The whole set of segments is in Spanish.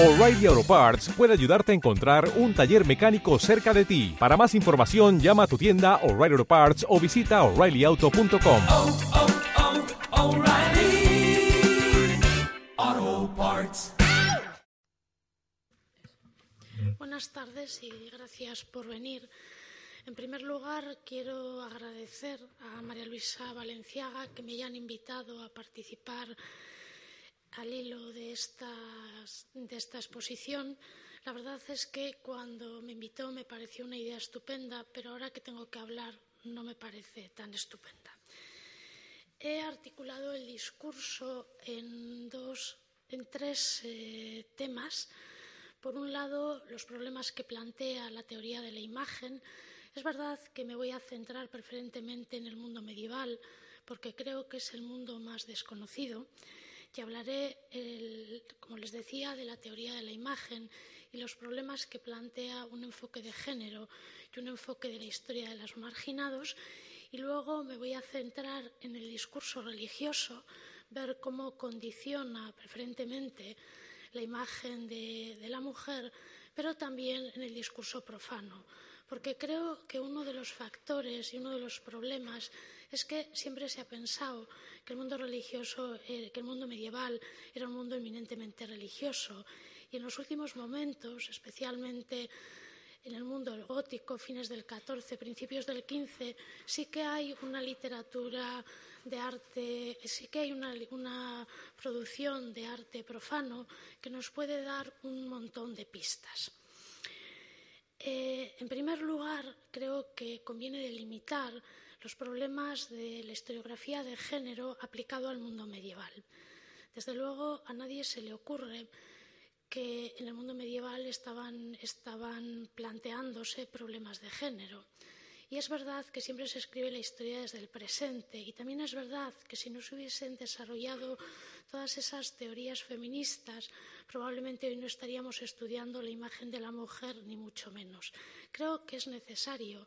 O'Reilly Auto Parts puede ayudarte a encontrar un taller mecánico cerca de ti. Para más información, llama a tu tienda O'Reilly Auto Parts o visita oreillyauto.com. oh, oh, Parts. Buenas tardes y gracias por venir. En primer lugar, quiero agradecer a María Luisa Valenciaga que me hayan invitado a participar al hilo de, esta exposición. La verdad es que cuando me invitó me pareció una idea estupenda, pero ahora que tengo que hablar no me parece tan estupenda. He articulado el discurso en, dos, en tres eh, temas. Por un lado, los problemas que plantea la teoría de la imagen. Es verdad que me voy a centrar preferentemente en el mundo medieval, porque creo que es el mundo más desconocido y hablaré, como les decía, de la teoría de la imagen y los problemas que plantea un enfoque de género y un enfoque de la historia de los marginados. Y luego me voy a centrar en el discurso religioso, ver cómo condiciona preferentemente la imagen de la mujer, pero también en el discurso profano porque creo que uno de los factores y uno de los problemas es que siempre se ha pensado que el mundo religioso, eh, que el mundo medieval era un mundo eminentemente religioso y en los últimos momentos, especialmente en el mundo gótico, fines del XIV, principios del XV, sí que hay una literatura de arte, sí que hay una, producción de arte profano que nos puede dar un montón de pistas. Eh, en primer lugar, creo que conviene delimitar los problemas de la historiografía de género aplicado al mundo medieval. Desde luego, a nadie se le ocurre que en el mundo medieval estaban, estaban planteándose problemas de género. Y es verdad que siempre se escribe la historia desde el presente y también es verdad que si no se hubiesen desarrollado todas esas teorías feministas, probablemente hoy no estaríamos estudiando la imagen de la mujer, ni mucho menos. Creo que es necesario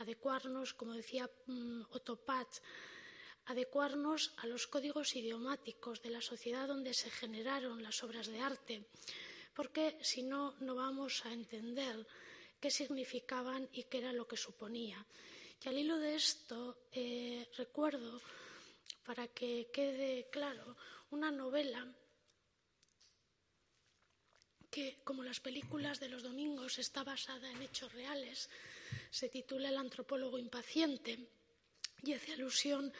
adecuarnos, como decía um, Otto Patz, adecuarnos a los códigos idiomáticos de la sociedad donde se generaron las obras de arte, porque si no, no vamos a entender qué significaban y qué era lo que suponía. Y al hilo de esto eh, recuerdo, para que quede claro, una novela que, como las películas de los domingos, está basada en hechos reales. Se titula El antropólogo impaciente y hace alusión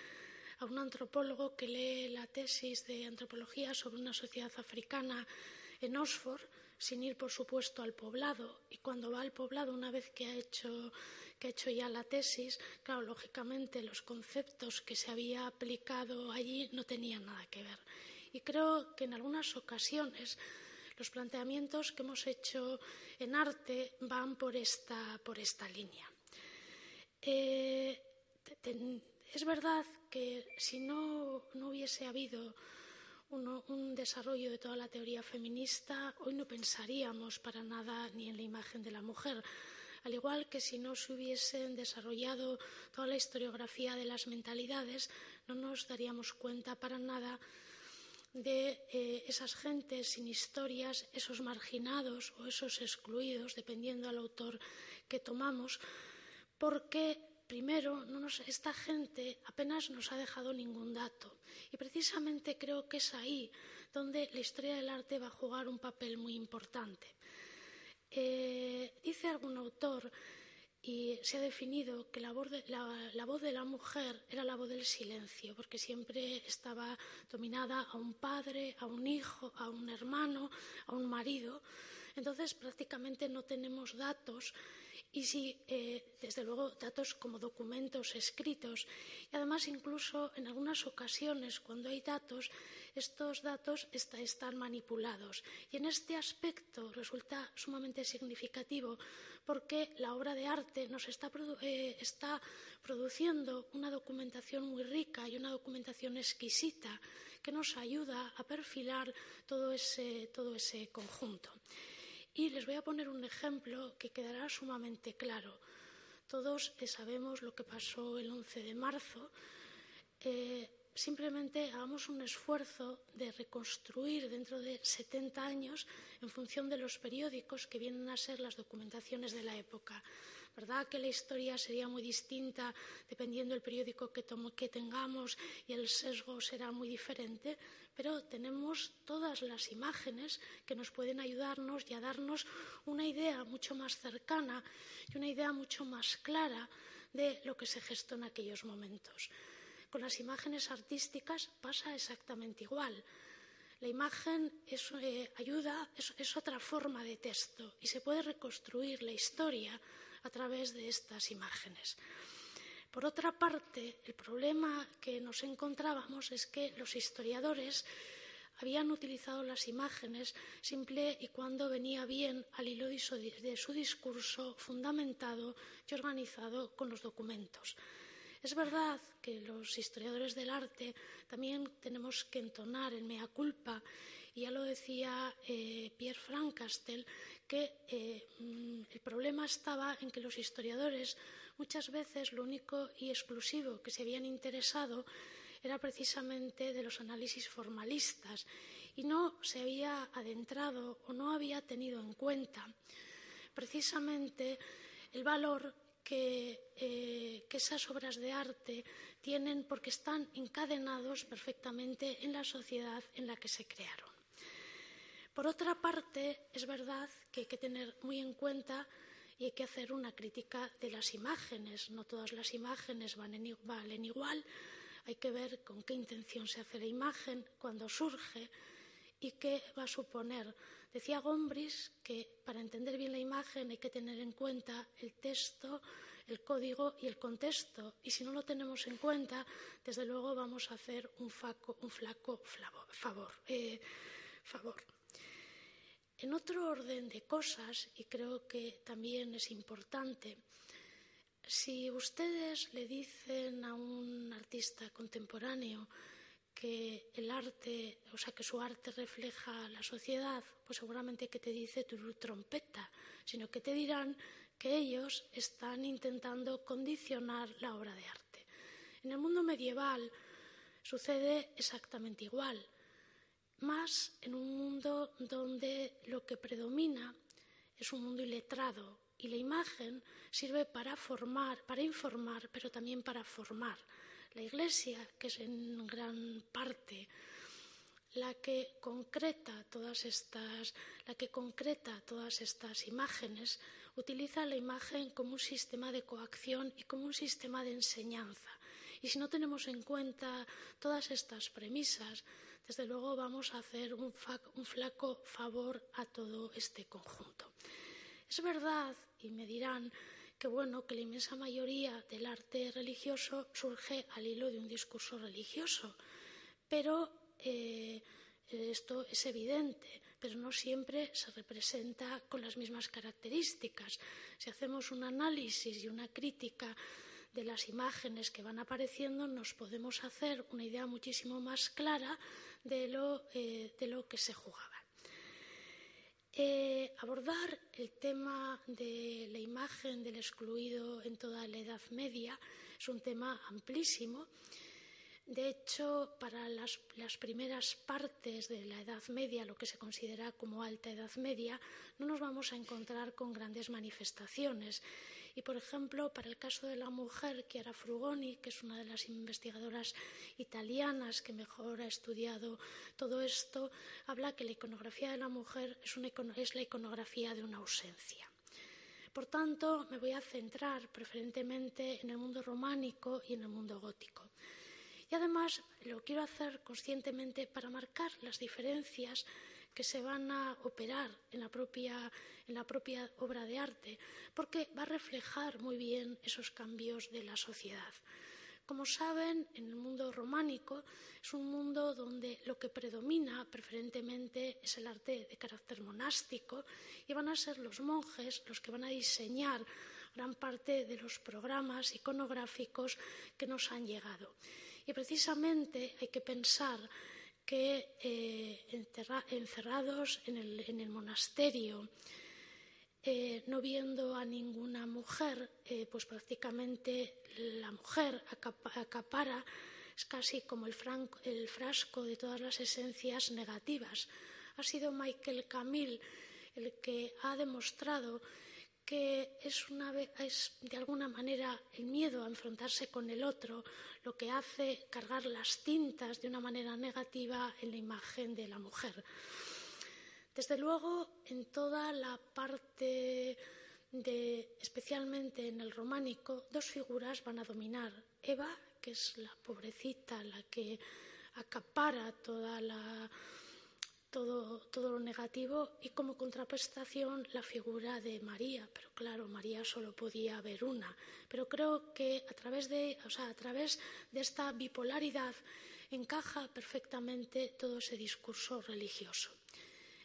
a un antropólogo que lee la tesis de antropología sobre una sociedad africana en Oxford sin ir, por supuesto, al poblado. Y cuando va al poblado, una vez que ha hecho, que ha hecho ya la tesis, claro, lógicamente los conceptos que se había aplicado allí no tenían nada que ver. Y creo que en algunas ocasiones los planteamientos que hemos hecho en arte van por esta, por esta línea. Eh, es verdad que si no, no hubiese habido un desarrollo de toda la teoría feminista, hoy no pensaríamos para nada ni en la imagen de la mujer. Al igual que si no se hubiesen desarrollado toda la historiografía de las mentalidades, no nos daríamos cuenta para nada de eh, esas gentes sin historias, esos marginados o esos excluidos, dependiendo del autor que tomamos, porque Primero, esta gente apenas nos ha dejado ningún dato. Y precisamente creo que es ahí donde la historia del arte va a jugar un papel muy importante. Eh, dice algún autor, y se ha definido que la voz, de, la, voz, de, la, mujer era la voz del silencio, porque siempre estaba dominada a un padre, a un hijo, a un hermano, a un marido. Entonces, prácticamente no tenemos datos y sí, eh, desde luego, datos como documentos escritos. Y además, incluso en algunas ocasiones, cuando hay datos, estos datos está, están manipulados. Y en este aspecto resulta sumamente significativo porque la obra de arte nos está, eh, está produciendo una documentación muy rica y una documentación exquisita que nos ayuda a perfilar todo ese, todo ese conjunto. Y les voy a poner un ejemplo que quedará sumamente claro. Todos sabemos lo que pasó el 11 de marzo. Eh, simplemente hagamos un esfuerzo de reconstruir dentro de 70 años en función de los periódicos que vienen a ser las documentaciones de la época. ¿Verdad que la historia sería muy distinta dependiendo del periódico que, que tengamos y el sesgo será muy diferente? Pero tenemos todas las imágenes que nos pueden ayudarnos y a darnos una idea mucho más cercana y una idea mucho más clara de lo que se gestó en aquellos momentos. Con las imágenes artísticas pasa exactamente igual. La imagen es, eh, ayuda, es otra forma de texto y se puede reconstruir la historia a través de estas imágenes. Por otra parte, el problema que nos encontrábamos es que los historiadores habían utilizado las imágenes simple y cuando venía bien al hilo de su discurso fundamentado y organizado con los documentos. Es verdad que los historiadores del arte también tenemos que entonar el mea culpa, y ya lo decía eh, Pierre Francastel, que eh, mm, el problema estaba en que los historiadores muchas veces lo único y exclusivo que se habían interesado era precisamente de los análisis formalistas y no se había adentrado o no había tenido en cuenta precisamente el valor eh, que, esas obras de arte tienen porque están encadenados perfectamente en la sociedad en la que se crearon. Por otra parte, es verdad que hay que tener muy en cuenta y hay que hacer una crítica de las imágenes. No todas las imágenes valen igual. Hay que ver con qué intención se hace la imagen, cuándo surge y qué va a suponer Decía Gombris que para entender bien la imagen hay que tener en cuenta el texto, el código y el contexto. Y si no lo tenemos en cuenta, desde luego vamos a hacer un, flaco eh, favor. En otro orden de cosas, y creo que también es importante, si ustedes le dicen a un artista contemporáneo que el arte, o sea, que su arte refleja la sociedad, pues seguramente que te dice tu trompeta, sino que te dirán que ellos están intentando condicionar la obra de arte. En el mundo medieval sucede exactamente igual, más en un mundo donde lo que predomina es un mundo iletrado y la imagen sirve para formar, para informar, pero también para formar la Iglesia, que es en gran parte la que concreta todas estas, la que concreta todas estas imágenes, utiliza la imagen como un sistema de coacción y como un sistema de enseñanza. Y si no tenemos en cuenta todas estas premisas, desde luego vamos a hacer un, un flaco favor a todo este conjunto. Es verdad, y me dirán, que bueno, que la inmensa mayoría del arte religioso surge al hilo de un discurso religioso, pero eh, esto es evidente, pero no siempre se representa con las mismas características. Si hacemos un análisis y una crítica de las imágenes que van apareciendo, nos podemos hacer una idea muchísimo más clara de lo, eh, de lo que se jugaba. Eh, abordar el tema de la imagen del excluido en toda la Edad Media es un tema amplísimo. De hecho, para las, las, primeras partes de la Edad Media, lo que se considera como alta Edad Media, no nos vamos a encontrar con grandes manifestaciones. Y, por ejemplo, para el caso de la mujer, Chiara Frugoni, que es una de las investigadoras italianas que mejor ha estudiado todo esto, habla que la iconografía de la mujer es, es la iconografía de una ausencia. Por tanto, me voy a centrar preferentemente en el mundo románico y en el mundo gótico. Y además lo quiero hacer conscientemente para marcar las diferencias que se van a operar en la propia, en la propia obra de arte, porque va a reflejar muy bien esos cambios de la sociedad. Como saben, en el mundo románico es un mundo donde lo que predomina preferentemente es el arte de carácter monástico y van a ser los monjes los que van a diseñar gran parte de los programas iconográficos que nos han llegado. Y precisamente hay que pensar que eh, encerrados en el, monasterio, eh, no viendo a ninguna mujer, eh, pues prácticamente la mujer acapara es casi como el, el frasco de todas las esencias negativas. Ha sido Michael Camille el que ha demostrado que es, una, es, de alguna manera el miedo a enfrentarse con el otro lo que hace cargar las tintas de una manera negativa en la imagen de la mujer. Desde luego, en toda la parte de, especialmente en el románico, dos figuras van a dominar. Eva, que es la pobrecita, la que acapara toda la, todo, todo, lo negativo y como contraprestación la figura de María. Pero claro, María solo podía haber una. Pero creo que a través de, o sea, a través de esta bipolaridad encaja perfectamente todo ese discurso religioso.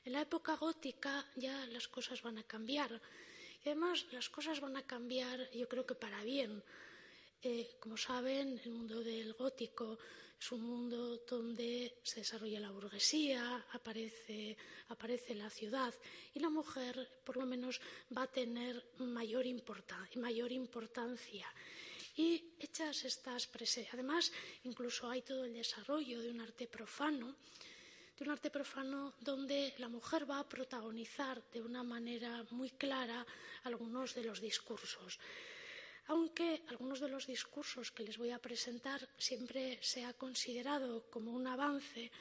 En la época gótica ya las cosas van a cambiar. Y además las cosas van a cambiar, yo creo que para bien. Eh, como saben, el mundo del gótico es un mundo donde se desarrolla la burguesía, aparece, aparece la ciudad y la mujer, por lo menos, va a tener mayor, importancia. Y hechas estas presencias, además, incluso hay todo el desarrollo de un arte profano de un arte profano donde la mujer va a protagonizar de una manera muy clara algunos de los discursos. Aunque algunos de los discursos que les voy a presentar siempre se ha considerado como un avance,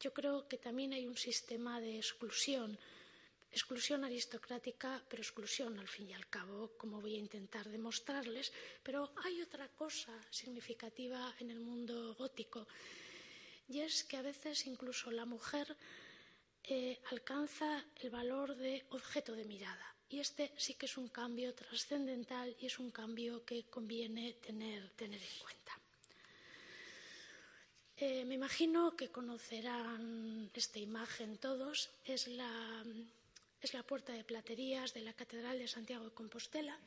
yo creo que también hay un sistema de exclusión, exclusión aristocrática, pero exclusión al fin y al cabo, como voy a intentar demostrarles. Pero hay otra cosa significativa en el mundo gótico y es que a veces incluso la mujer eh, alcanza el valor de objeto de mirada. Y este sí que es un cambio trascendental y es un cambio que conviene tener, tener en cuenta. Eh, me imagino que conocerán esta imagen todos. Es la, es la puerta de platerías de la Catedral de Santiago de Compostela.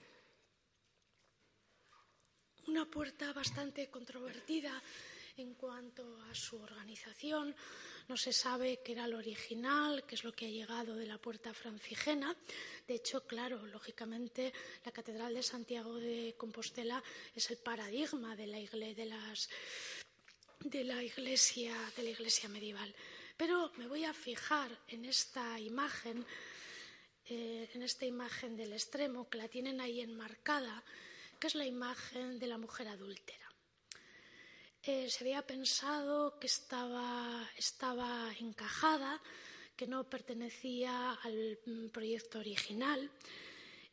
Una puerta bastante controvertida en cuanto a su organización. No se sabe qué era lo original, qué es lo que ha llegado de la puerta francigena. De hecho, claro, lógicamente, la Catedral de Santiago de Compostela es el paradigma de la, iglesia, de la iglesia medieval. Pero me voy a fijar en esta imagen, eh, en esta imagen del extremo, que la tienen ahí enmarcada, que es la imagen de la mujer adúltera. Eh, se había pensado que estaba, encajada, que no pertenecía al mm, proyecto original.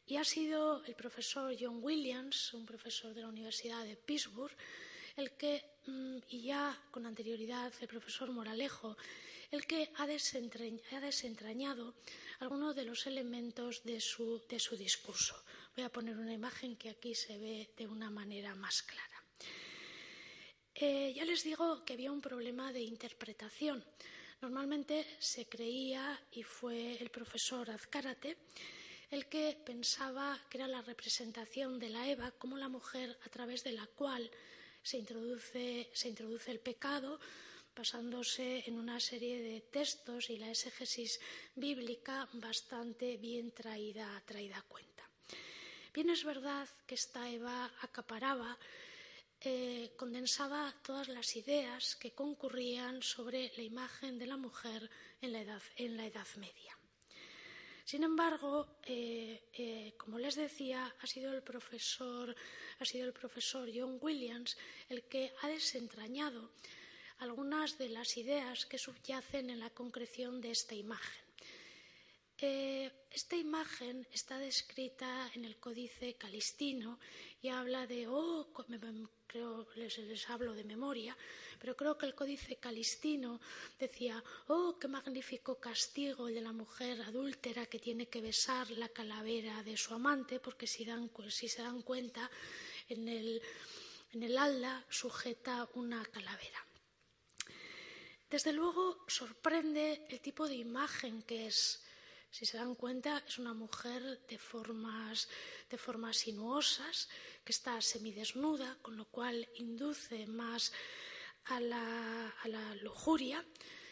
Y ha sido el profesor John Williams, un profesor de la Universidad de Pittsburgh, el que, mm, y ya con anterioridad el profesor Moralejo, el que ha, desentrañado algunos de los elementos de su, de su discurso. Voy a poner una imagen que aquí se ve de una manera más clara. Eh, ya les digo que había un problema de interpretación. Normalmente se creía, y fue el profesor Azcárate, el que pensaba que era la representación de la Eva como la mujer a través de la cual se introduce, el pecado, basándose en una serie de textos y la exégesis bíblica bastante bien traída, traída a cuenta. Bien es verdad que esta Eva acaparaba eh, condensaba todas las ideas que concurrían sobre la imagen de la mujer en la Edad, Media. Sin embargo, eh, eh, como les decía, ha sido, el profesor, ha sido el profesor John Williams el que ha desentrañado algunas de las ideas que subyacen en la concreción de esta imagen. Esta imagen está descrita en el Códice Calistino y habla de, oh, creo les, les hablo de memoria, pero creo que el códice calistino decía, oh, qué magnífico castigo el de la mujer adúltera que tiene que besar la calavera de su amante, porque si, dan, si se dan cuenta, en el alda sujeta una calavera. Desde luego sorprende el tipo de imagen que es si se dan cuenta, es una mujer de formas, de formas sinuosas, que está semidesnuda, con lo cual induce más a la, a la lujuria.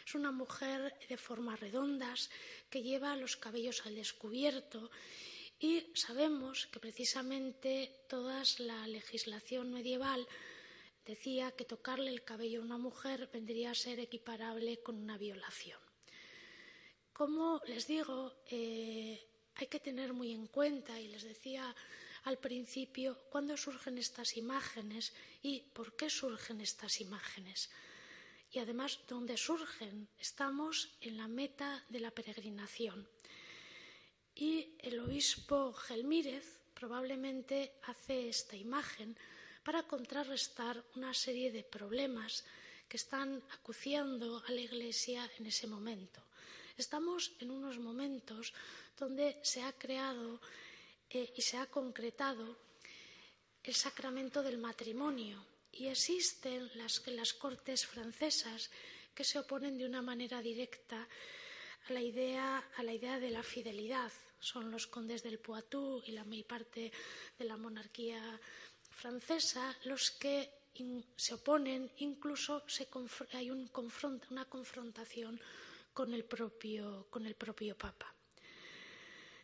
Es una mujer de formas redondas que lleva los cabellos al descubierto y sabemos que precisamente toda la legislación medieval decía que tocarle el cabello a una mujer vendría a ser equiparable con una violación. Como les digo, eh, hay que tener muy en cuenta, y les decía al principio, cuándo surgen estas imágenes y por qué surgen estas imágenes. Y además, ¿dónde surgen? Estamos en la meta de la peregrinación. Y el obispo Gelmírez probablemente hace esta imagen para contrarrestar una serie de problemas que están acuciando a la Iglesia en ese momento. Estamos en unos momentos donde se ha creado eh, y se ha concretado el sacramento del matrimonio y existen las, las cortes francesas que se oponen de una manera directa a la idea, de la fidelidad. Son los condes del Poitou y la mayor parte de la monarquía francesa los que se oponen, incluso hay un una confrontación con el propio, con el propio Papa.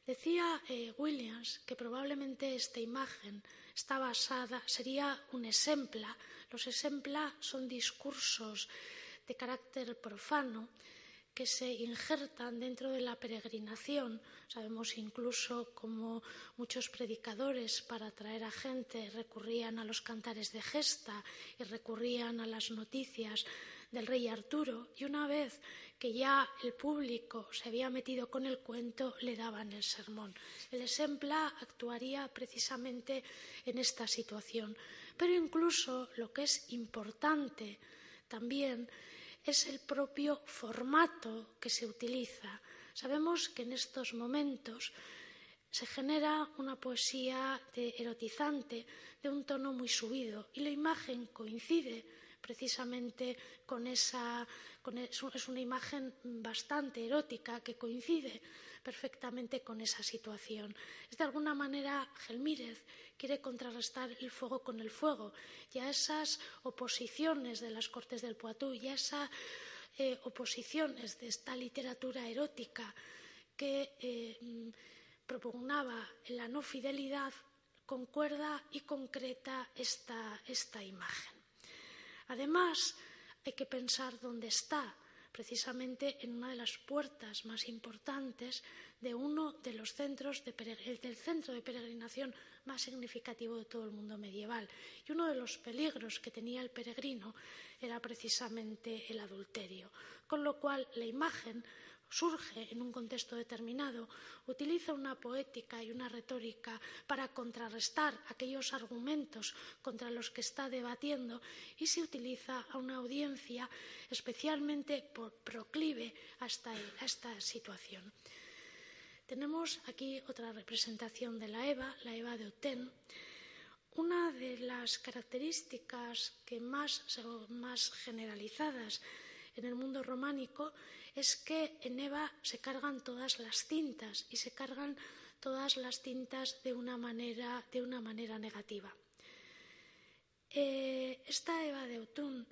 Decía eh, Williams que probablemente esta imagen está basada, sería un ejemplo. Los ejemplos son discursos de carácter profano que se injertan dentro de la peregrinación. Sabemos incluso cómo muchos predicadores para atraer a gente recurrían a los cantares de gesta y recurrían a las noticias del rey Arturo y una vez que ya el público se había metido con el cuento le daban el sermón. El ejemplo actuaría precisamente en esta situación. Pero incluso lo que es importante también es el propio formato que se utiliza. Sabemos que en estos momentos se genera una poesía erotizante de un tono muy subido y la imagen coincide precisamente con esa es una imagen bastante erótica que coincide perfectamente con esa situación. Es de alguna manera Gelmírez quiere contrarrestar el fuego con el fuego y a esas oposiciones de las Cortes del Poitou y a esas eh, oposiciones de esta literatura erótica que eh, propugnaba la no fidelidad concuerda y concreta esta, esta imagen. Además, hay que pensar dónde está precisamente en una de las puertas más importantes de uno de los centros de del centro de peregrinación más significativo de todo el mundo medieval. Y uno de los peligros que tenía el peregrino era precisamente el adulterio. Con lo cual, la imagen surge en un contexto determinado, utiliza una poética y una retórica para contrarrestar aquellos argumentos contra los que está debatiendo y se utiliza a una audiencia especialmente por proclive a esta, situación. Tenemos aquí otra representación de la Eva, la Eva de Otén. Una de las características que más, más generalizadas en el mundo románico es que en Eva se cargan todas las tintas y se cargan todas las tintas de una manera, de una manera negativa. Eh, esta Eva de Otún,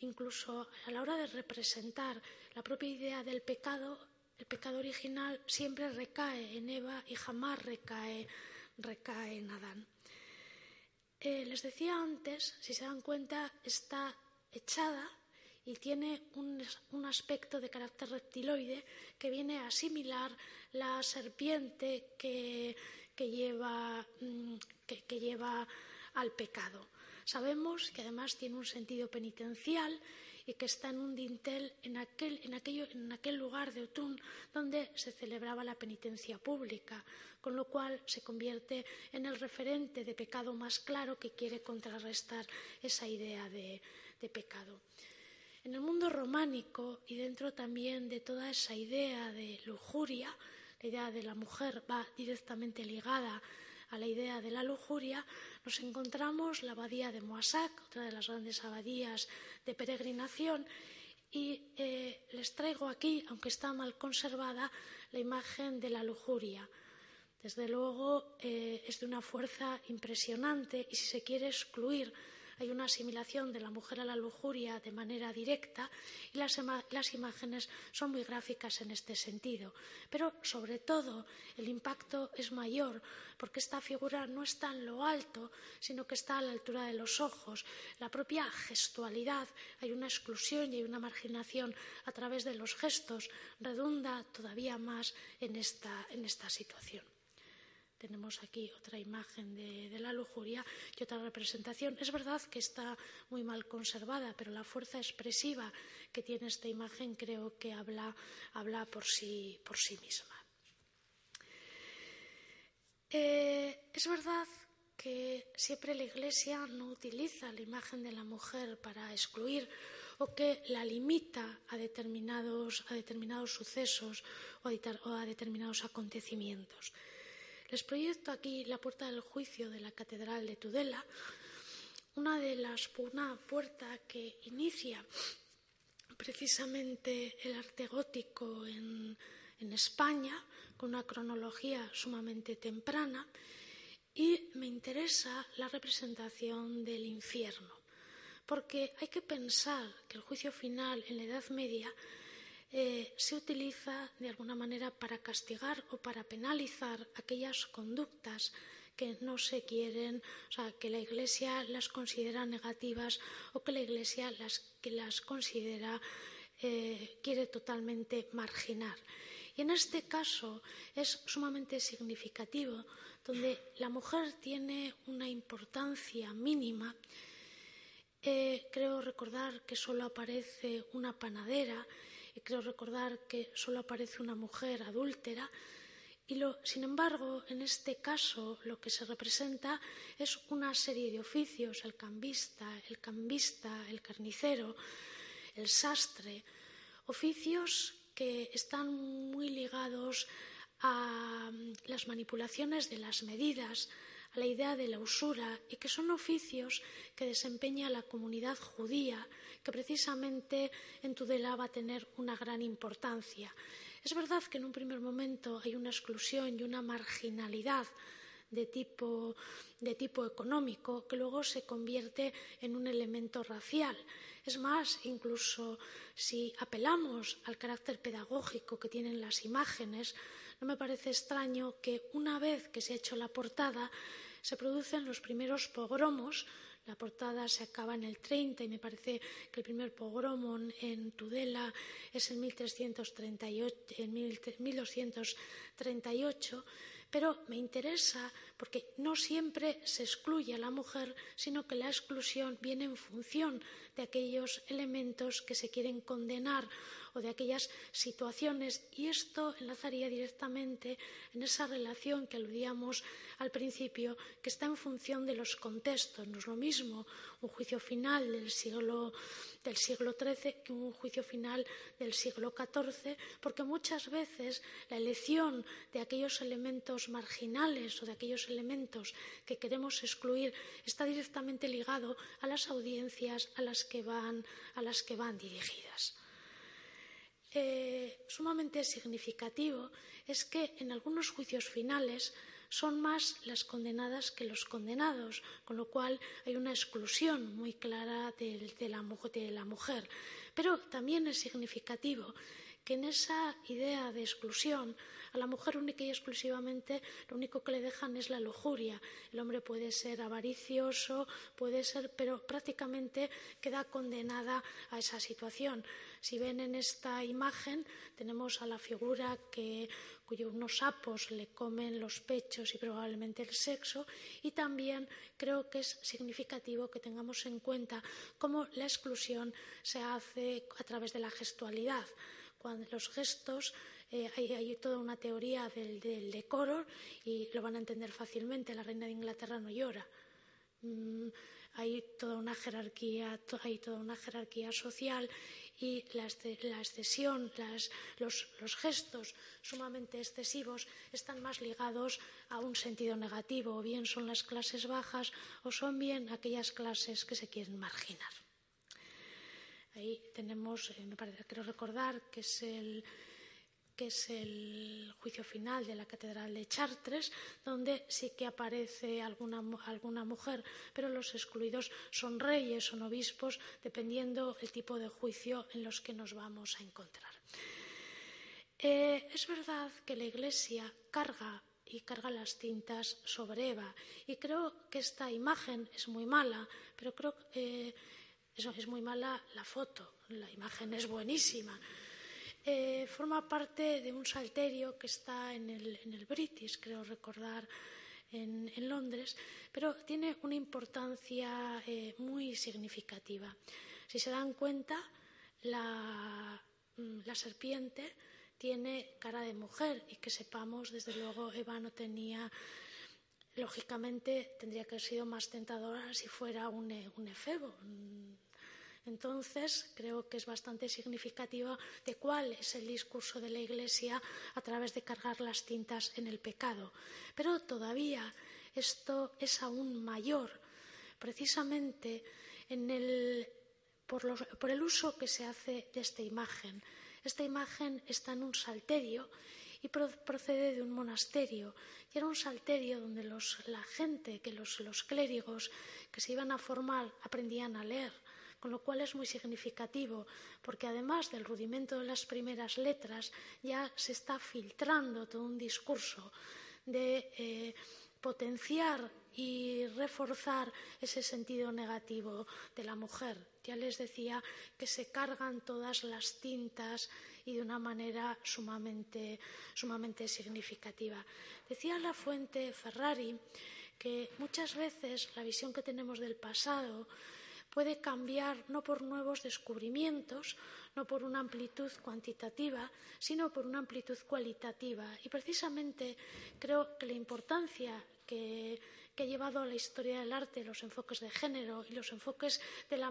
incluso a la hora de representar la propia idea del pecado, el pecado original siempre recae en Eva y jamás recae, recae en Adán. Eh, les decía antes, si se dan cuenta, está echada y tiene un, aspecto de carácter reptiloide que viene a asimilar la serpiente que, lleva, mm, que, lleva al pecado. Sabemos que además tiene un sentido penitencial y que está en un dintel en aquel lugar de Otún donde se celebraba la penitencia pública, con lo cual se convierte en el referente de pecado más claro que quiere contrarrestar esa idea de pecado. En el mundo románico y dentro también de toda esa idea de lujuria, la idea de la mujer va directamente ligada a la idea de la lujuria, nos encontramos la abadía de Moissac, otra de las grandes abadías de peregrinación, y eh, les traigo aquí, aunque está mal conservada, la imagen de la lujuria. Desde luego eh, es de una fuerza impresionante y si se quiere excluir hay una asimilación de la mujer a la lujuria de manera directa y las, imágenes son muy gráficas en este sentido. Pero, sobre todo, el impacto es mayor porque esta figura no está en lo alto, sino que está a la altura de los ojos. La propia gestualidad, hay una exclusión y hay una marginación a través de los gestos, redunda todavía más en esta situación. Tenemos aquí otra imagen de, la lujuria y otra representación. Es verdad que está muy mal conservada, pero la fuerza expresiva que tiene esta imagen creo que habla, por, sí, misma. Eh, es verdad que siempre la Iglesia no utiliza la imagen de la mujer para excluir o que la limita a determinados sucesos o a determinados acontecimientos. Les proyecto aquí la puerta del juicio de la Catedral de Tudela, una de las una puerta que inicia precisamente el arte gótico en, en España, con una cronología sumamente temprana, y me interesa la representación del infierno, porque hay que pensar que el juicio final en la Edad Media eh, se utiliza de alguna manera para castigar o para penalizar aquellas conductas que no se quieren, o sea, que la Iglesia las considera negativas o que la Iglesia las, que las considera eh, quiere totalmente marginar. Y en este caso es sumamente significativo, donde la mujer tiene una importancia mínima. Eh, creo recordar que solo aparece una panadera y creo recordar que solo aparece una mujer adúltera. Y sin embargo, en este caso lo que se representa es una serie de oficios, el cambista, el cambista, el carnicero, el sastre, oficios que están muy ligados a mm, las manipulaciones de las medidas, a la idea de la usura y que son oficios que desempeña la comunidad judía, que precisamente en Tudela va a tener una gran importancia. Es verdad que en un primer momento hay una exclusión y una marginalidad de tipo, de tipo económico que luego se convierte en un elemento racial. Es más, incluso si apelamos al carácter pedagógico que tienen las imágenes, no me parece extraño que una vez que se ha hecho la portada se producen los primeros pogromos. La portada se acaba en el 30 y me parece que el primer pogromo en Tudela es en, 1338, en 1238 pero me interesa porque no siempre se excluye a la mujer, sino que la exclusión viene en función de aquellos elementos que se quieren condenar o de aquellas situaciones. Y esto enlazaría directamente en esa relación que aludíamos al principio, que está en función de los contextos. No es lo mismo un juicio final del siglo, del siglo XIII que un juicio final del siglo XIV, porque muchas veces la elección de aquellos elementos marginales o de aquellos elementos que queremos excluir está directamente ligado a las audiencias a las que van, a las que van dirigidas. Eh, sumamente significativo es que en algunos juicios finales son más las condenadas que los condenados, con lo cual hay una exclusión muy clara de, la mujer. Pero también es significativo que en esa idea de exclusión a la mujer única y exclusivamente lo único que le dejan es la lujuria. El hombre puede ser avaricioso, puede ser, pero prácticamente queda condenada a esa situación. Si ven en esta imagen, tenemos a la figura que, cuyos unos sapos le comen los pechos y probablemente el sexo, y también creo que es significativo que tengamos en cuenta cómo la exclusión se hace a través de la gestualidad cuando los gestos, eh, hay, toda una teoría del, decoro y lo van a entender fácilmente. La reina de Inglaterra no llora. Mm, hay toda una jerarquía, hay toda una jerarquía social y la, excesión, los, los, gestos sumamente excesivos están más ligados a un sentido negativo, o bien son las clases bajas o son bien aquellas clases que se quieren marginar. Ahí tenemos, eh, me parece, quiero recordar que es el, que es el juicio final de la Catedral de Chartres, donde sí que aparece alguna, alguna mujer, pero los excluidos son reyes, son obispos, dependiendo el tipo de juicio en los que nos vamos a encontrar. Eh, es verdad que la Iglesia carga y carga las tintas sobre Eva. Y creo que esta imagen es muy mala, pero creo que eh, es muy mala la foto. La imagen es buenísima. Eh, forma parte de un salterio que está en el, British, creo recordar, en, Londres, pero tiene una importancia eh, muy significativa. Si se dan cuenta, la, mm, la serpiente tiene cara de mujer y que sepamos, desde luego, Eva no tenía lógicamente tendría que haber sido más tentadora si fuera un, un efebo. Entonces, creo que es bastante significativa de cuál es el discurso de la Iglesia a través de cargar las tintas en el pecado. Pero todavía esto es aún mayor, precisamente por el uso que se hace de esta imagen. Esta imagen está en un salterio y procede de un monasterio. Y era un salterio donde la gente, que los, los clérigos que se iban a formar aprendían a leer con lo cual es muy significativo, porque además del rudimento de las primeras letras, ya se está filtrando todo un discurso de eh, potenciar y reforzar ese sentido negativo de la mujer. Ya les decía que se cargan todas las tintas y de una manera sumamente, sumamente significativa. Decía la fuente Ferrari que muchas veces la visión que tenemos del pasado puede cambiar no por nuevos descubrimientos, no por una amplitud cuantitativa, sino por una amplitud cualitativa. Y precisamente creo que la importancia que, ha llevado a la historia del arte los enfoques de género y los enfoques de la,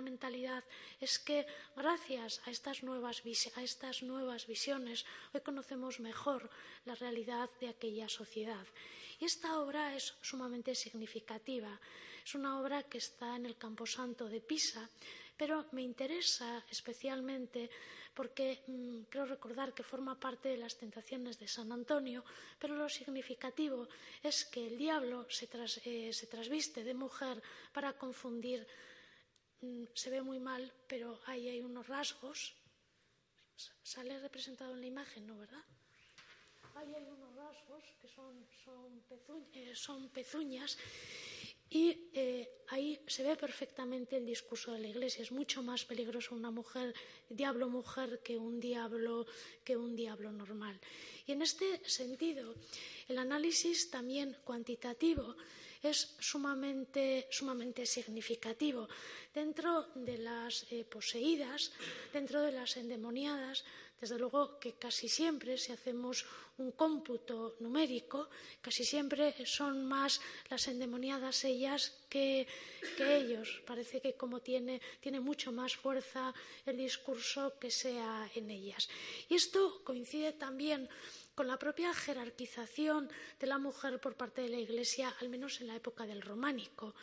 mentalidad es que gracias a estas, nuevas, a estas nuevas visiones hoy conocemos mejor la realidad de aquella sociedad. Y esta obra es sumamente significativa. Es una obra que está en el Camposanto de Pisa, pero me interesa especialmente porque mm, creo recordar que forma parte de las tentaciones de San Antonio, pero lo significativo es que el diablo se, eh, trasviste de mujer para confundir. Mm, se ve muy mal, pero ahí hay unos rasgos. Sale representado en la imagen, ¿no, verdad? Ahí hay unos rasgos que son, eh, son pezuñas y eh, ahí se ve perfectamente el discurso de la Iglesia. Es mucho más peligroso una mujer, diablo mujer, que un diablo, que un diablo normal. Y en este sentido, el análisis también cuantitativo es sumamente, sumamente significativo. Dentro de las eh, poseídas, dentro de las endemoniadas, desde luego que casi siempre, si hacemos un cómputo numérico, casi siempre son más las endemoniadas ellas que, ellos. Parece que como tiene, tiene mucho más fuerza el discurso que sea en ellas. Y esto coincide también con la propia jerarquización de la mujer por parte de la Iglesia, al menos en la época del románico.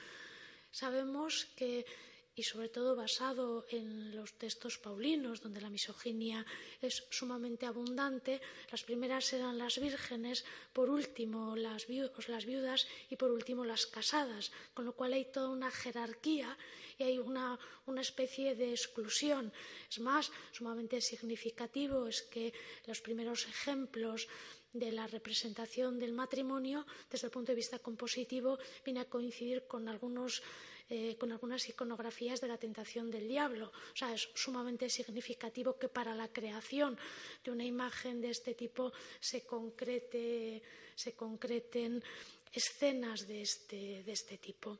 Sabemos que y sobre todo basado en los textos paulinos, donde la misoginia es sumamente abundante. Las primeras eran las vírgenes, por último las, viudas y por último las casadas, con lo cual hay toda una jerarquía y hay una, una especie de exclusión. Es más, sumamente significativo es que los primeros ejemplos de la representación del matrimonio desde el punto de vista compositivo viene a coincidir con algunos eh, con algunas iconografías de la tentación del diablo. O sea, es sumamente significativo que para la creación de una imagen de este tipo se, concrete, se concreten escenas de este, de este tipo.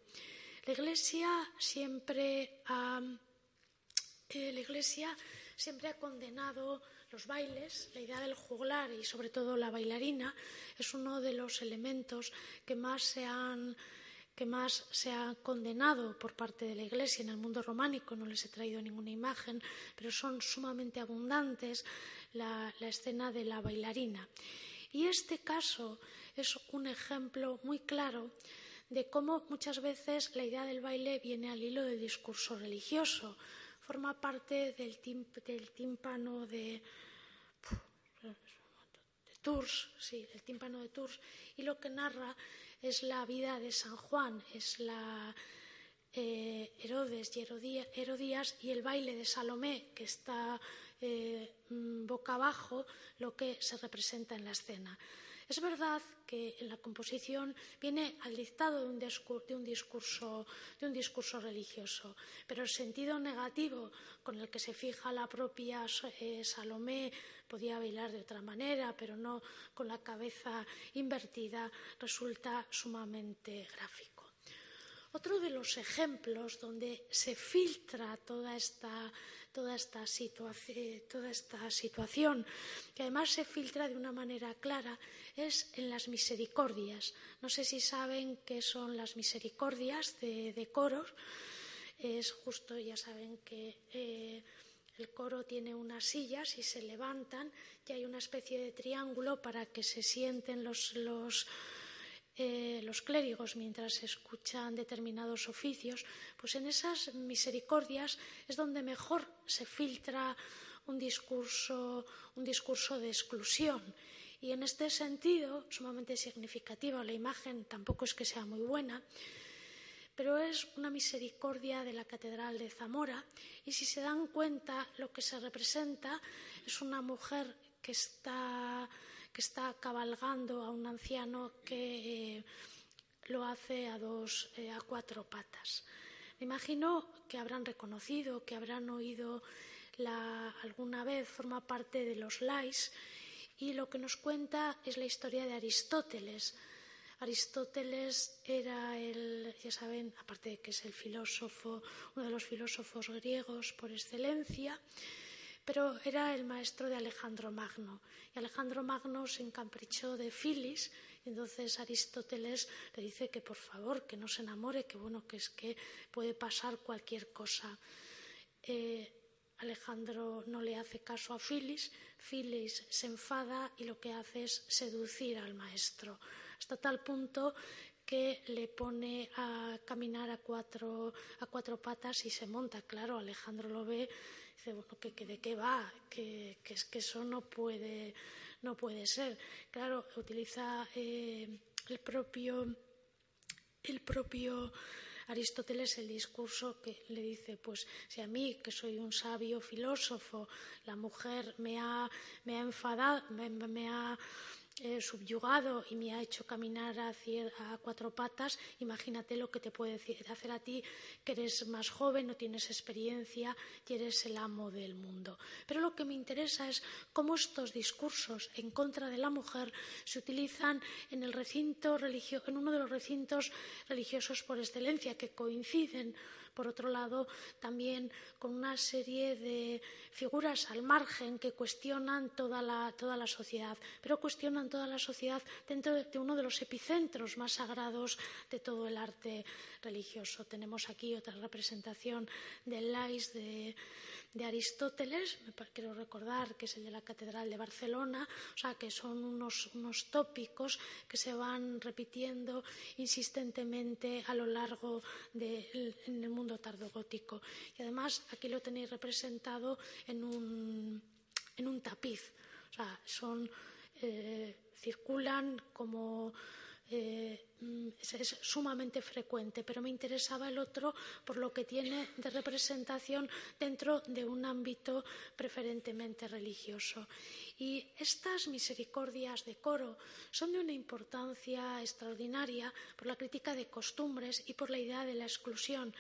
La Iglesia siempre ha, eh, la Iglesia siempre ha condenado los bailes, la idea del juglar y sobre todo la bailarina es uno de los elementos que más se han que más se ha condenado por parte de la Iglesia en el mundo románico, no les he traído ninguna imagen, pero son sumamente abundantes la, escena de la bailarina. Y este caso es un ejemplo muy claro de cómo muchas veces la idea del baile viene al hilo del discurso religioso, forma parte del, tímpano de Tours, sí, el tímpano de Tours, y lo que narra es la vida de San Juan, es la eh, Herodes y Herodías y el baile de Salomé, que está eh, mm, boca abajo, lo que se representa en la escena. Es verdad que en la composición viene al dictado de un, discurso, de un discurso religioso, pero el sentido negativo con el que se fija la propia eh, Salomé podía bailar de otra manera, pero no con la cabeza invertida, resulta sumamente gráfico. Otro de los ejemplos donde se filtra toda esta toda esta, situación, que además se filtra de una manera clara, es en las misericordias. No sé si saben qué son las misericordias de, coros. Es justo, ya saben que eh, el coro tiene unas sillas y se levantan y hay una especie de triángulo para que se sienten los eh, clérigos mientras escuchan determinados oficios, pues en esas misericordias es donde mejor se filtra un discurso, un discurso de exclusión. Y en este sentido, sumamente significativa, la imagen tampoco es que sea muy buena, pero es una misericordia de la Catedral de Zamora y si se dan cuenta lo que se representa es una mujer que está que está cabalgando a un anciano que eh, lo hace a dos, eh, a cuatro patas. Me imagino que habrán reconocido, que habrán oído alguna vez, forma parte de los lais, y lo que nos cuenta es la historia de Aristóteles. Aristóteles era el, ya saben, aparte de que es el filósofo, uno de los filósofos griegos por excelencia, pero era el maestro de Alejandro Magno. Y Alejandro Magno se encaprichó de Filis, y entonces Aristóteles le dice que por favor, que no se enamore, que bueno, que es que puede pasar cualquier cosa. Eh, Alejandro no le hace caso a Filis, Filis se enfada y lo que hace es seducir al maestro, hasta tal punto que le pone a caminar a cuatro, a cuatro patas y se monta. Claro, Alejandro lo ve dice, bueno, que, ¿de qué va? Que, es que eso no puede, no puede ser. Claro, utiliza eh, el propio, el propio Aristóteles el discurso que le dice, pues si a mí, que soy un sabio filósofo, la mujer me ha, me ha enfadado, me ha subyugado y me ha hecho caminar a, a, cuatro patas, imagínate lo que te puede hacer a ti, que eres más joven, no tienes experiencia y eres el amo del mundo. Pero lo que me interesa es cómo estos discursos en contra de la mujer se utilizan en, el recinto en uno de los recintos religiosos por excelencia, que coinciden por otro lado, también con una serie de figuras al margen que cuestionan toda la, toda la sociedad, pero cuestionan toda la sociedad dentro de uno de los epicentros más sagrados de todo el arte religioso. Tenemos aquí otra representación del Lais de de Aristóteles, quiero recordar que es el de la Catedral de Barcelona, o sea que son unos, tópicos que se van repitiendo insistentemente a lo largo del mundo tardogótico. Y además aquí lo tenéis representado en un, en un tapiz, o sea, son, eh, circulan como eh, mm, es, sumamente frecuente, pero me interesaba el otro por lo que tiene de representación dentro de un ámbito preferentemente religioso. Y estas misericordias de coro son de una importancia extraordinaria por la crítica de costumbres y por la idea de la exclusión.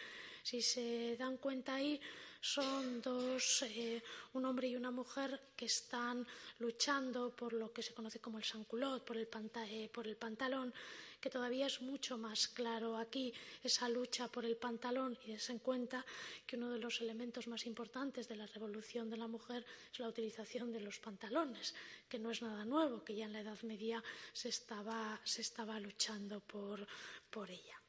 Si se dan cuenta ahí, son dos, eh, un hombre y una mujer que están luchando por lo que se conoce como el sanculot, por el, eh, por el pantalón, que todavía es mucho más claro aquí esa lucha por el pantalón y des en cuenta que uno de los elementos más importantes de la revolución de la mujer es la utilización de los pantalones, que no es nada nuevo, que ya en la Edad Media se estaba, se estaba luchando por ella.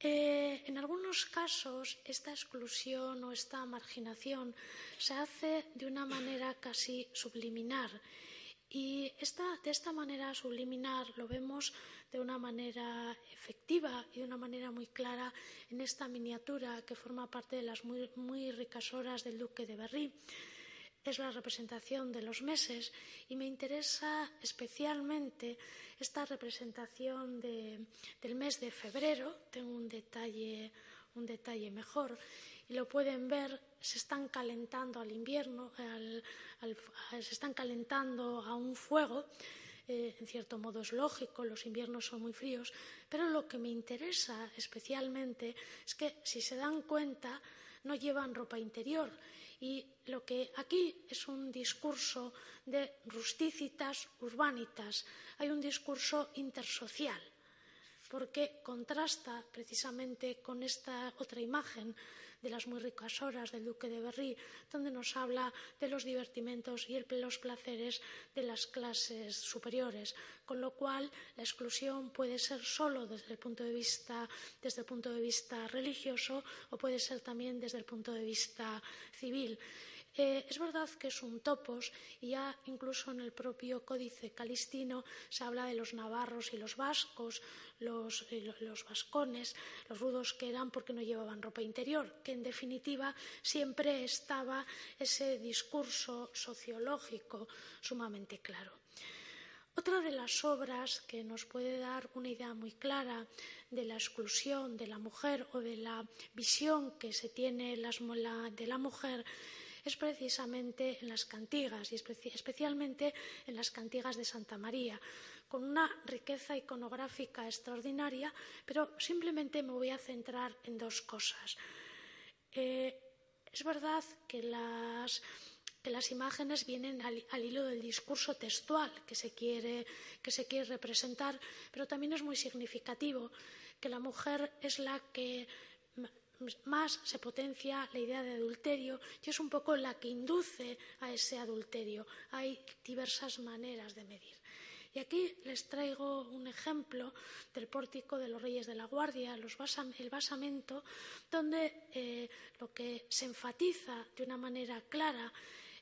Eh, en algunos casos, esta exclusión o esta marginación se hace de una manera casi subliminar. Y de esta manera subliminar lo vemos de una manera efectiva y de una manera muy clara en esta miniatura que forma parte de las muy, ricas horas del duque de Berry. Es la representación de los meses y me interesa especialmente esta representación del mes de febrero. Tengo un detalle, un detalle mejor y lo pueden ver, se están calentando al invierno, se están calentando a un fuego. Eh, en cierto modo es lógico, los inviernos son muy fríos, pero lo que me interesa especialmente es que, si se dan cuenta, no llevan ropa interior y lo que aquí es un discurso de rusticitas urbanitas, hay un discurso intersocial, porque contrasta precisamente con esta otra imagen de las muy ricas horas del duque de Berry, donde nos habla de los divertimentos y los placeres de las clases superiores, con lo cual la exclusión puede ser solo desde el punto de vista, desde el punto de vista religioso o puede ser también desde el punto de vista civil. Eh, es verdad que es un topos y ya incluso en el propio códice calistino se habla de los navarros y los vascos, los, eh, los vascones, los rudos que eran porque no llevaban ropa interior, que en definitiva siempre estaba ese discurso sociológico sumamente claro. Otra de las obras que nos puede dar una idea muy clara de la exclusión de la mujer o de la visión que se tiene de la mujer es precisamente en las cantigas y especialmente en las cantigas de Santa María, con una riqueza iconográfica extraordinaria, pero simplemente me voy a centrar en dos cosas. Eh, es verdad que las, imágenes vienen al, hilo del discurso textual que se, quiere, que se quiere representar, pero también es muy significativo que la mujer es la que más se potencia la idea de adulterio y es un poco la que induce a ese adulterio. Hay diversas maneras de medir. Y aquí les traigo un ejemplo del pórtico de los Reyes de la Guardia, el basamento, donde eh, lo que se enfatiza de una manera clara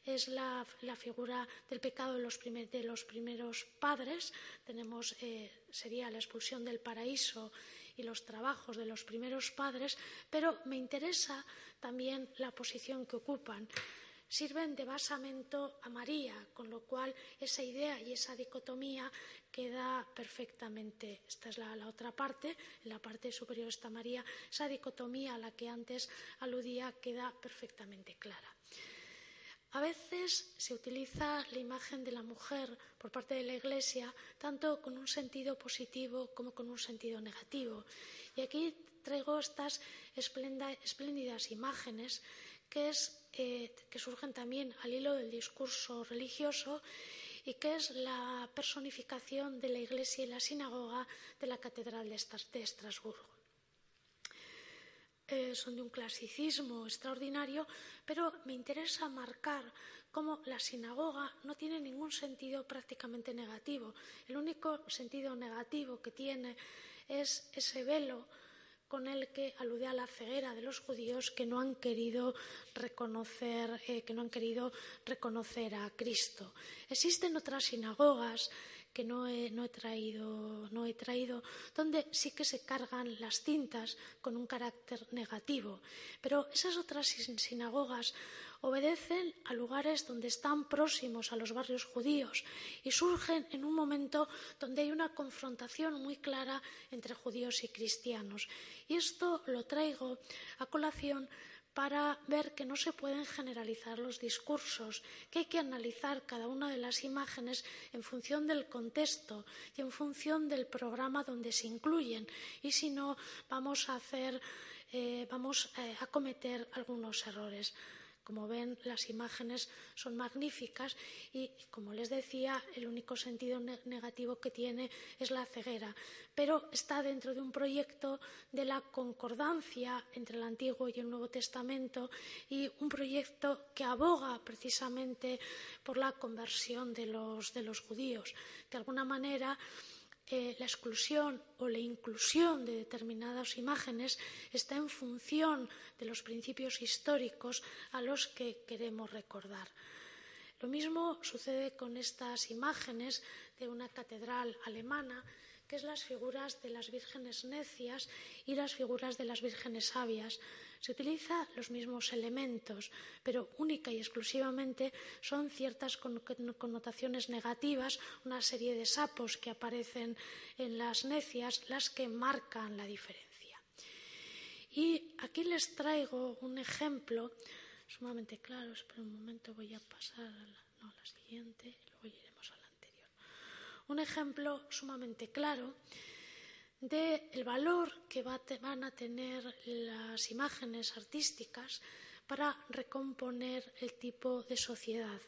es la, figura del pecado de los, primeros padres. Tenemos, eh, sería la expulsión del paraíso y los trabajos de los primeros padres, pero me interesa también la posición que ocupan. Sirven de basamento a María, con lo cual esa idea y esa dicotomía queda perfectamente. Esta es la, otra parte, en la parte superior está María. Esa dicotomía a la que antes aludía queda perfectamente clara. A veces se utiliza la imagen de la mujer por parte de la Iglesia tanto con un sentido positivo como con un sentido negativo. Y aquí traigo estas espléndidas imágenes que, eh, que surgen también al hilo del discurso religioso y que es la personificación de la Iglesia y la sinagoga de la Catedral de Estrasburgo. Eh, son de un clasicismo extraordinario, pero me interesa marcar cómo la sinagoga no tiene ningún sentido prácticamente negativo. El único sentido negativo que tiene es ese velo con el que alude a la ceguera de los judíos que no han querido reconocer, eh, que no han querido reconocer a Cristo. Existen otras sinagogas que no he, traído, no he traído, donde sí que se cargan las cintas con un carácter negativo. Pero esas otras sinagogas obedecen a lugares donde están próximos a los barrios judíos y surgen en un momento donde hay una confrontación muy clara entre judíos y cristianos. Y esto lo traigo a colación para ver que no se pueden generalizar los discursos, que hay que analizar cada una de las imágenes en función del contexto y en función del programa donde se incluyen. Y si no, vamos a hacer, eh, vamos eh, a cometer algunos errores. Como ven, las imágenes son magníficas y, como les decía, el único sentido negativo que tiene es la ceguera. Pero está dentro de un proyecto de la concordancia entre el Antiguo y el Nuevo Testamento y un proyecto que aboga precisamente por la conversión de los, judíos. De alguna manera, eh, la exclusión o la inclusión de determinadas imágenes está en función de los principios históricos a los que queremos recordar. Lo mismo sucede con estas imágenes de una catedral alemana que es las figuras de las vírgenes necias y las figuras de las vírgenes sabias. Se utilizan los mismos elementos, pero única y exclusivamente son ciertas connotaciones negativas, una serie de sapos que aparecen en las necias, las que marcan la diferencia. Y aquí les traigo un ejemplo sumamente claro. Espera un momento, voy a pasar a la, no, a la siguiente y luego iremos a la anterior. Un ejemplo sumamente claro del valor que van a tener las imágenes artísticas para recomponer el tipo de sociedad.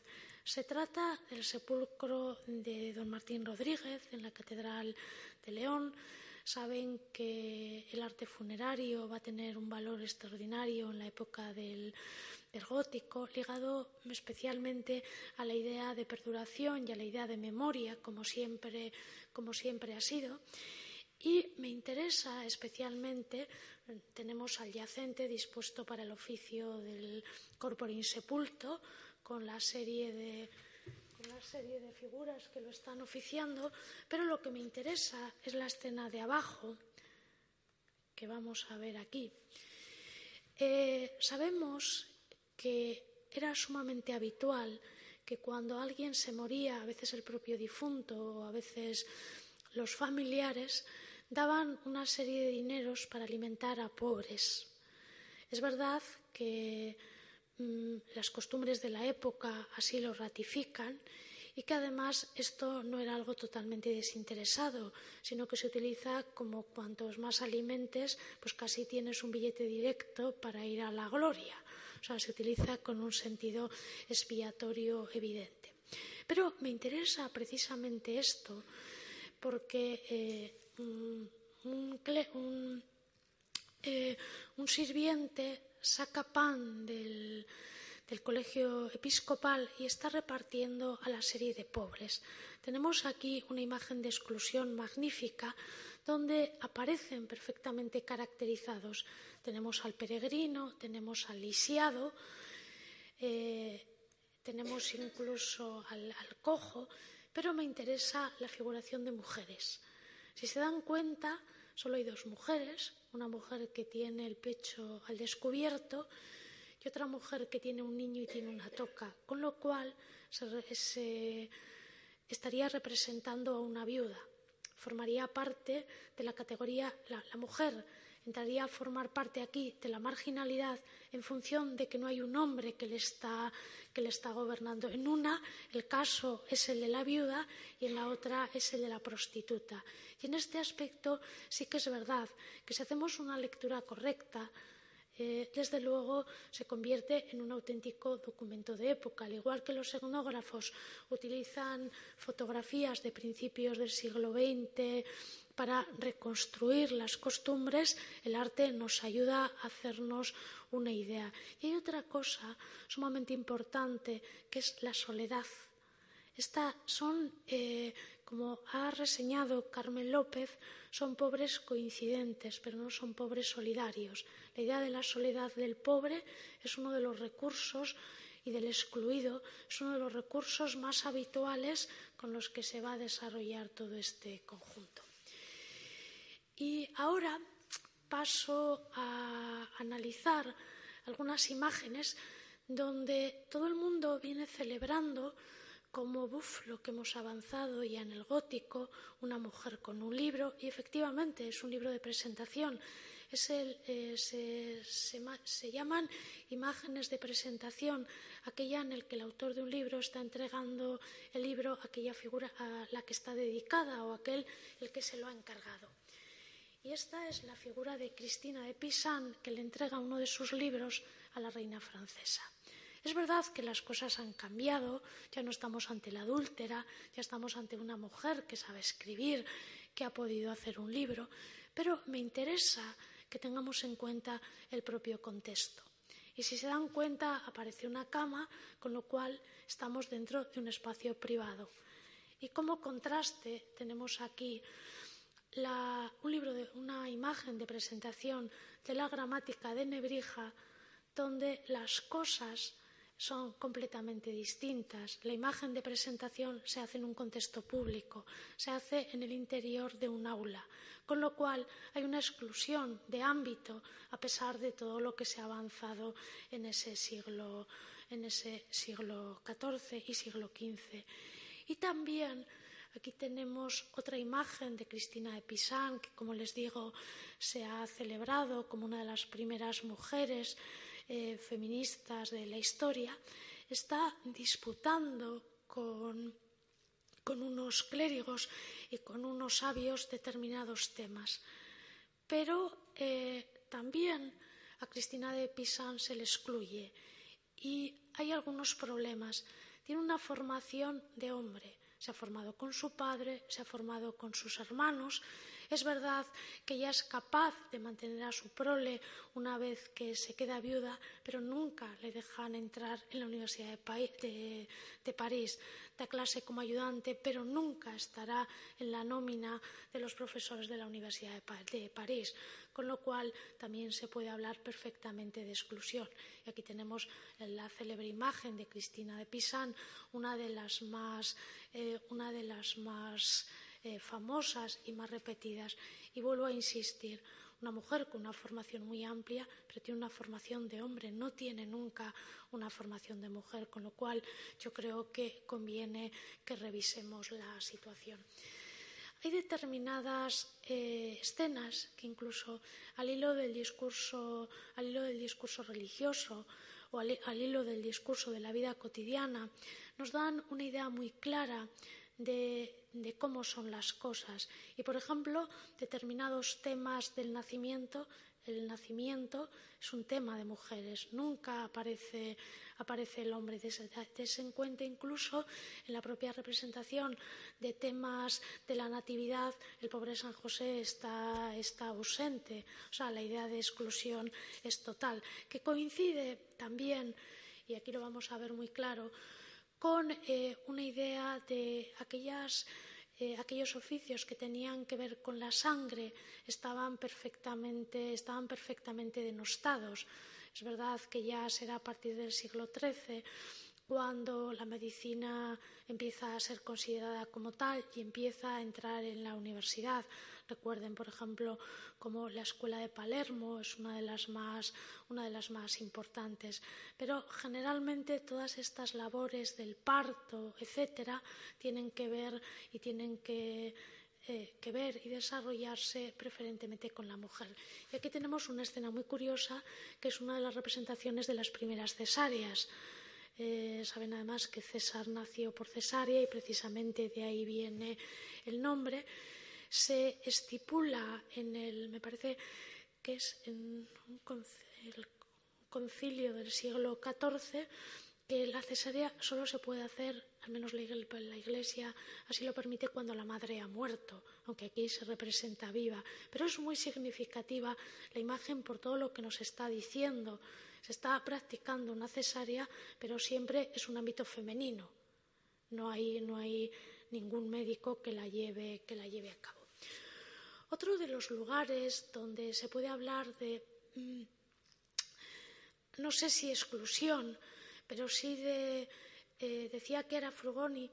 Se trata del sepulcro de don Martín Rodríguez en la Catedral de León. Saben que el arte funerario va a tener un valor extraordinario en la época del, gótico, ligado especialmente a la idea de perduración y a la idea de memoria, como siempre ha sido. Y me interesa especialmente, tenemos al yacente dispuesto para el oficio del corpore insepulto, con la serie de la serie de figuras que lo están oficiando, pero lo que me interesa es la escena de abajo, que vamos a ver aquí. Eh, sabemos que era sumamente habitual que cuando alguien se moría, a veces el propio difunto o a veces los familiares, daban una serie de dineros para alimentar a pobres. Es verdad que mm, las costumbres de la época así lo ratifican y que además esto no era algo totalmente desinteresado, sino que se utiliza como cuantos más alimentes, pues casi tienes un billete directo para ir a la gloria. O sea, se utiliza con un sentido expiatorio evidente. Pero me interesa precisamente esto porque eh, eh, un, sirviente saca pan del, colegio episcopal y está repartiendo a la serie de pobres. Tenemos aquí una imagen de exclusión magnífica donde aparecen perfectamente caracterizados. Tenemos al peregrino, tenemos al lisiado, eh, tenemos incluso al cojo, pero me interesa la figuración de mujeres. Si se dan cuenta, solo hay dos mujeres, una mujer que tiene el pecho al descubierto y otra mujer que tiene un niño y tiene una toca, con lo cual se, estaría representando a una viuda. Formaría parte de la categoría la, la mujer entraría a formar parte aquí de la marginalidad en función de que no hay un hombre que le está, que le está gobernando. En una, el caso es el de la viuda y en la otra es el de la prostituta. Y en este aspecto sí que es verdad que si hacemos una lectura correcta, eh, desde luego se convierte en un auténtico documento de época. Al igual que los etnógrafos utilizan fotografías de principios del siglo XX para reconstruir las costumbres, el arte nos ayuda a hacernos una idea. Y hay otra cosa sumamente importante que es la soledad. Estas son, eh, como ha reseñado Carmen López, son pobres coincidentes, pero no son pobres solidarios. La idea de la soledad del pobre es uno de los recursos y del excluido es uno de los recursos más habituales con los que se va a desarrollar todo este conjunto. Y ahora paso a analizar algunas imágenes donde todo el mundo viene celebrando como buf, lo que hemos avanzado ya en el gótico, una mujer con un libro, y efectivamente es un libro de presentación. Eh, se, llaman imágenes de presentación, aquella en la que el autor de un libro está entregando el libro a aquella figura a la que está dedicada o aquel el que se lo ha encargado. Y esta es la figura de Cristina de Pisan, que le entrega uno de sus libros a la reina francesa. Es verdad que las cosas han cambiado, ya no estamos ante la adúltera, ya estamos ante una mujer que sabe escribir, que ha podido hacer un libro, pero me interesa que tengamos en cuenta el propio contexto. Y si se dan cuenta, aparece una cama, con lo cual estamos dentro de un espacio privado. Y como contraste tenemos aquí un libro de una imagen de presentación de la gramática de Nebrija, donde las cosas son completamente distintas. La imagen de presentación se hace en un contexto público, se hace en el interior de un aula, con lo cual hay una exclusión de ámbito a pesar de todo lo que se ha avanzado en ese siglo, en ese siglo XIV y siglo XV. Y también Aquí tenemos otra imagen de Cristina de Pisán, que, como les digo, se ha celebrado como una de las primeras mujeres eh, feministas de la historia. Está disputando con, unos clérigos y con unos sabios determinados temas. Pero eh, también a Cristina de Pisán se le excluye y hay algunos problemas. Tiene una formación de hombre se ha formado con su padre, se ha formado con sus hermanos. Es verdad que ella es capaz de mantener a su prole una vez que se queda viuda, pero nunca le dejan entrar en la Universidad de, de París. Da clase como ayudante, pero nunca estará en la nómina de los profesores de la Universidad de París con lo cual también se puede hablar perfectamente de exclusión. Y aquí tenemos la célebre imagen de Cristina de Pisán, una de las más, eh, una de las más eh, famosas y más repetidas. Y vuelvo a insistir, una mujer con una formación muy amplia, pero tiene una formación de hombre, no tiene nunca una formación de mujer, con lo cual yo creo que conviene que revisemos la situación. Hay determinadas eh, escenas que incluso al hilo del discurso, al hilo del discurso religioso o al, hilo del discurso de la vida cotidiana nos dan una idea muy clara de, de, cómo son las cosas. Y, por ejemplo, determinados temas del nacimiento el nacimiento es un tema de mujeres, nunca aparece, aparece el hombre. Des en cuenta incluso en la propia representación de temas de la natividad, el pobre San José está, está ausente. O sea, la idea de exclusión es total, que coincide también, y aquí lo vamos a ver muy claro, con eh, una idea de aquellas eh, aquellos oficios que tenían que ver con la sangre estaban perfectamente, estaban perfectamente denostados. Es verdad que ya será a partir del siglo XIII cuando la medicina empieza a ser considerada como tal y empieza a entrar en la universidad. Recuerden, por ejemplo, como la escuela de Palermo es una de las más, una de las más importantes. Pero generalmente todas estas labores del parto, etcétera, tienen que ver y tienen que eh, ver y desarrollarse preferentemente con la mujer. Y aquí tenemos una escena muy curiosa, que es una de las representaciones de las primeras cesáreas. Eh, saben además que César nació por cesárea y precisamente de ahí viene el nombre se estipula en el, me parece que es en el concilio del siglo XIV, que la cesárea solo se puede hacer, al menos la iglesia así lo permite cuando la madre ha muerto, aunque aquí se representa viva. Pero es muy significativa la imagen por todo lo que nos está diciendo. Se está practicando una cesárea, pero siempre es un ámbito femenino. No hay, no hay ningún médico que la lleve, que la lleve a cabo. Otro de los lugares donde se puede hablar de, mm, no sé si exclusión, pero sí de, eh, decía que era Frugoni,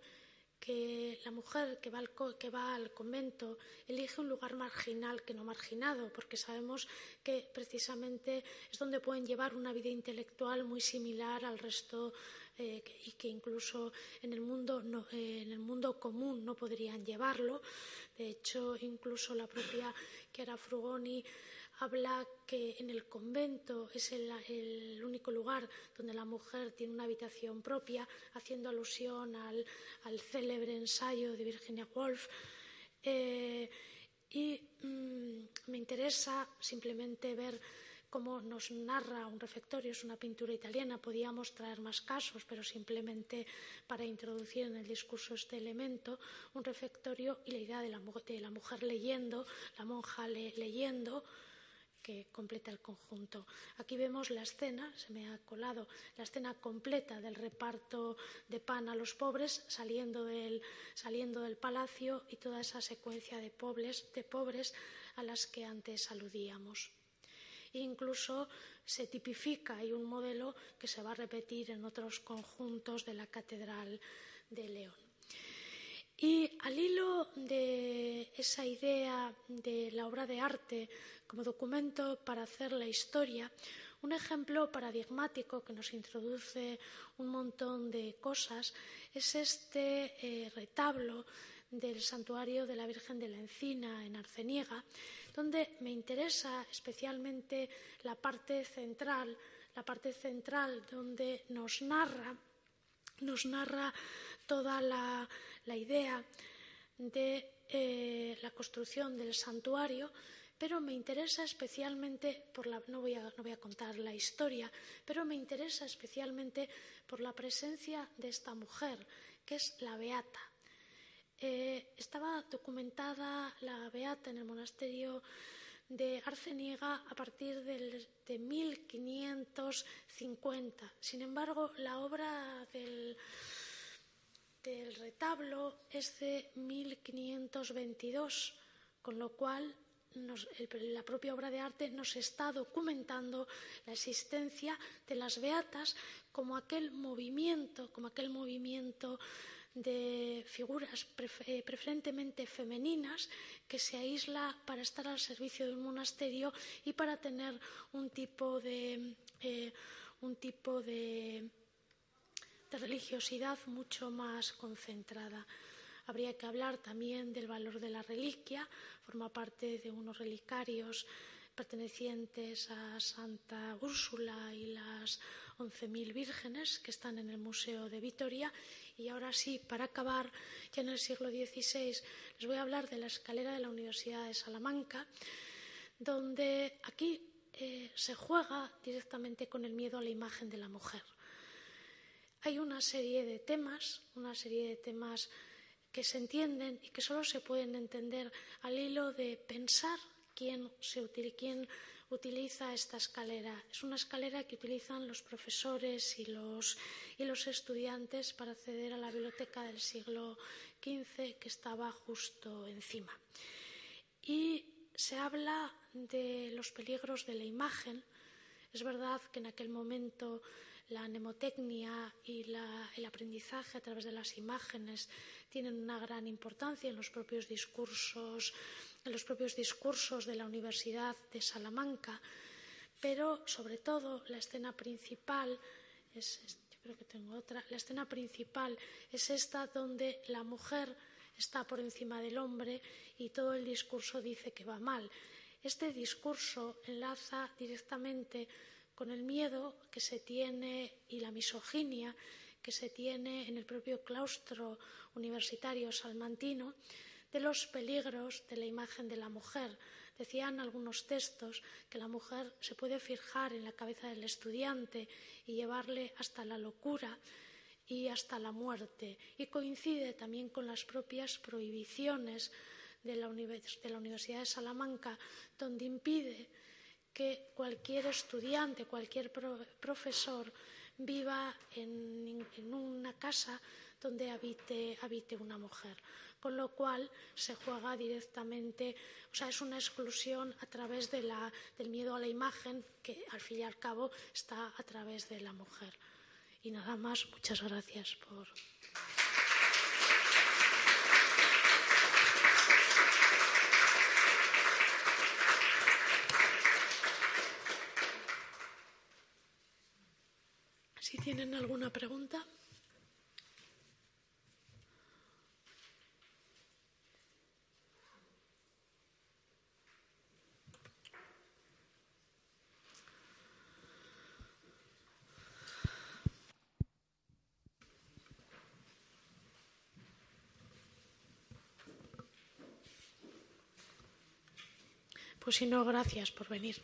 que la mujer que va, al, que va, al, convento elige un lugar marginal que no marginado, porque sabemos que precisamente es donde pueden llevar una vida intelectual muy similar al resto eh, y que incluso en el, mundo eh, en el mundo común no podrían llevarlo. De hecho, incluso la propia Chiara Frugoni habla que en el convento es el, único lugar donde la mujer tiene una habitación propia, haciendo alusión al, célebre ensayo de Virginia Woolf. Eh, y mm, me interesa simplemente ver como nos narra un refectorio, es una pintura italiana, podíamos traer más casos, pero simplemente para introducir en el discurso este elemento, un refectorio y la idea de la, mujer leyendo, la monja leyendo, que completa el conjunto. Aquí vemos la escena, se me ha colado, la escena completa del reparto de pan a los pobres saliendo del, saliendo del palacio y toda esa secuencia de pobres, de pobres a las que antes aludíamos. E incluso se tipifica, hay un modelo que se va a repetir en otros conjuntos de la Catedral de León. Y al hilo de esa idea de la obra de arte como documento para hacer la historia, un ejemplo paradigmático que nos introduce un montón de cosas es este eh, retablo del santuario de la Virgen de la Encina en Arceniega, donde me interesa especialmente la parte central, la parte central donde nos narra, nos narra toda la, idea de eh, la construcción del santuario, pero me interesa especialmente por la no voy, a, no voy a contar la historia, pero me interesa especialmente por la presencia de esta mujer, que es la Beata. Eh, estaba documentada la Beata en el monasterio de Arceniega a partir del, de 1550. Sin embargo, la obra del, retablo es de 1522, con lo cual la propia obra de arte nos está documentando la existencia de las beatas como aquel movimiento, como aquel movimiento de figuras eh, preferentemente femeninas que se aísla para estar al servicio de un monasterio y para tener un tipo de, eh, un tipo de religiosidad mucho más concentrada. Habría que hablar también del valor de la reliquia, forma parte de unos relicarios pertenecientes a Santa Úrsula y las 11.000 vírgenes que están en el Museo de Vitoria. Y ahora sí, para acabar, ya en el siglo XVI, les voy a hablar de la escalera de la Universidad de Salamanca, donde aquí eh, se juega directamente con el miedo a la imagen de la mujer. Hay una serie de temas, una serie de temas que se entienden y que solo se pueden entender al hilo de pensar quién, utiliza esta escalera. Es una escalera que utilizan los profesores y los, y los estudiantes para acceder a la biblioteca del siglo XV que estaba justo encima. Y se habla de los peligros de la imagen. Es verdad que en aquel momento la mnemotecnia y el aprendizaje a través de las imágenes tienen una gran importancia en los propios discursos, en los propios discursos de la Universidad de Salamanca, pero sobre todo la escena principal es, yo creo que tengo otra, la escena principal es esta donde la mujer está por encima del hombre y todo el discurso dice que va mal. Este discurso enlaza directamente con el miedo que se tiene y la misoginia que se tiene en el propio claustro universitario salmantino de los peligros de la imagen de la mujer. Decían algunos textos que la mujer se puede fijar en la cabeza del estudiante y llevarle hasta la locura y hasta la muerte. Y coincide también con las propias prohibiciones de la, Universidad de Salamanca, donde impide que cualquier estudiante, cualquier profesor viva en, una casa donde habite, habite, una mujer. Con lo cual se juega directamente, o sea, es una exclusión a través de la, del miedo a la imagen que al fin y al cabo está a través de la mujer. Y nada más, muchas gracias por. ¿Tienen alguna pregunta? Pues si no, gracias por venir.